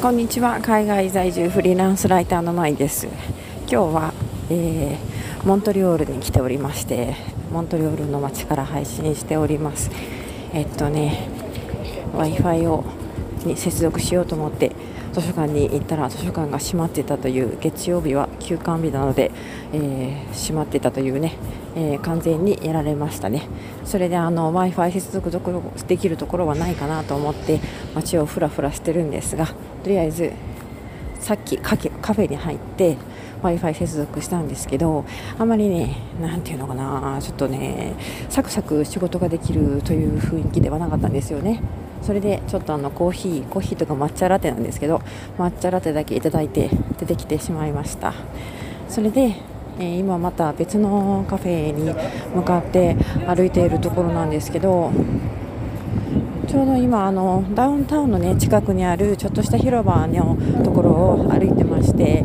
こんにちは。海外在住フリーランスライターのまいです。今日は、えー、モントリオールに来ておりましてモントリオールの街から配信しております。えっとね w i f i をに接続しようと思って図書館に行ったら図書館が閉まっていたという月曜日は休館日なので、えー、閉まっていたというね、えー、完全にやられましたね。それで w i f i 接続できるところはないかなと思って街をふらふらしてるんですがとりあえずさっきカフェに入って w i f i 接続したんですけどあまりね何ていうのかなちょっとねサクサク仕事ができるという雰囲気ではなかったんですよね。それでちょっとあのコーヒーコーヒーとか抹茶ラテなんですけど抹茶ラテだけいただいて出てきてしまいました。それで、えー、今また別のカフェに向かって歩いているところなんですけどちょうど今あのダウンタウンの、ね、近くにあるちょっとした広場のところを歩いてまして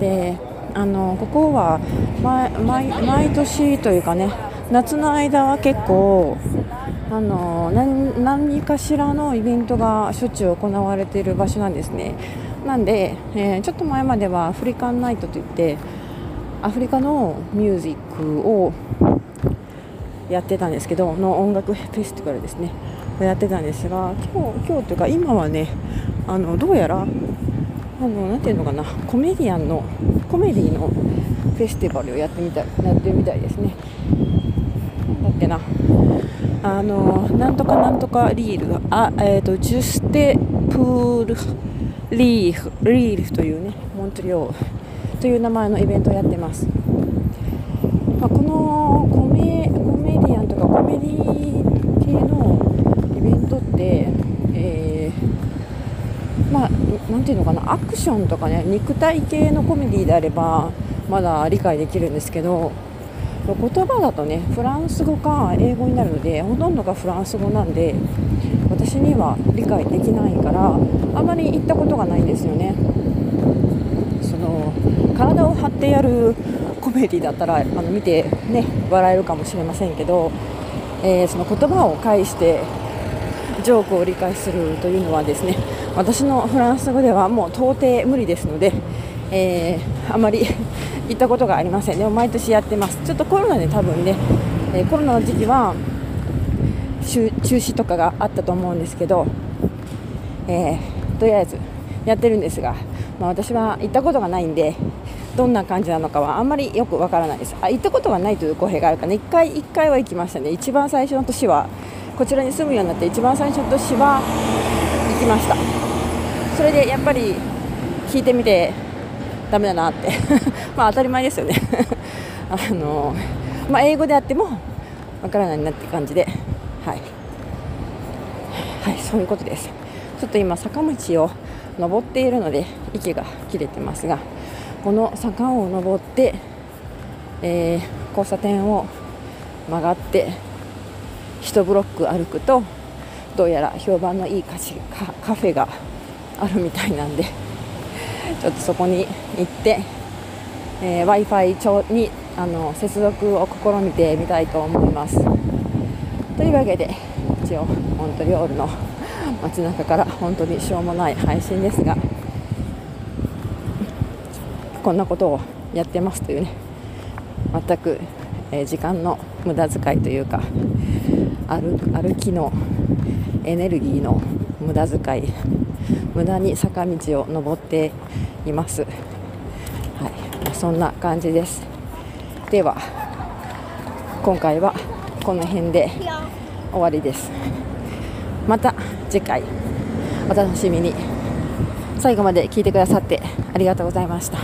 であのここは毎年というかね夏の間は結構あの何何かしらのイベントがしょっちゅう行われている場所なんですね。なんで、えー、ちょっと前まではアフリカンナイトといってアフリカのミュージックをやってたんですけどの音楽フェスティバルですね。をやってたんですが今日今日というか今はねあのどうやらあのなていうのかなコメディアンのコメディのフェスティバルをやってみたいやってるみたいですね。だっけな。あのなんとかなんとかリールあ、えーと、ジュステプールリーフリーフというねモントリオという名前のイベントをやってます、まあ、このコメコメディアンとかコメディ系のイベントって、えー、まあなんていうのかなアクションとかね肉体系のコメディであればまだ理解できるんですけど言葉だとねフランス語か英語になるのでほとんどがフランス語なんで私には理解できないからあまり行ったことがないんですよね。その体を張ってやるコメディだったらあの見てね笑えるかもしれませんけど、えー、その言葉を介してジョークを理解するというのはですね私のフランス語ではもう到底無理ですので、えー、あまり行ったことがありません。でも毎年やってます。ちょっとコロナで多分ね、えー、コロナの時期は中止とかがあったと思うんですけど、えー、とりあえずやってるんですが、まあ、私は行ったことがないんでどんな感じなのかはあんまりよくわからないです。あ行ったことがないという語弊があるかね1回1回は行きましたね。一番最初の年はこちらに住むようになって一番最初の年は行きました。それでやっぱり聞いてみてダメだなって。まあ当たり前ですよね。あの、まあ、英語であってもわからないなって感じで。はい、はい、そういうことです。ちょっと今坂道を登っているので息が切れてますがこの坂を登って、えー、交差点を曲がって1ブロック歩くとどうやら評判のいいカフェがあるみたいなんで。ちょっとそこに行って、えー、w i f i にあの接続を試みてみたいと思います。というわけで一応モントリオールの街中から本当にしょうもない配信ですがこんなことをやってますというね全く、えー、時間の無駄遣いというか歩歩きのエネルギーの無駄遣い無駄に坂道を登っています、はい、そんな感じです。では今回はこの辺で終わりです。また次回お楽しみに。最後まで聞いてくださってありがとうございました。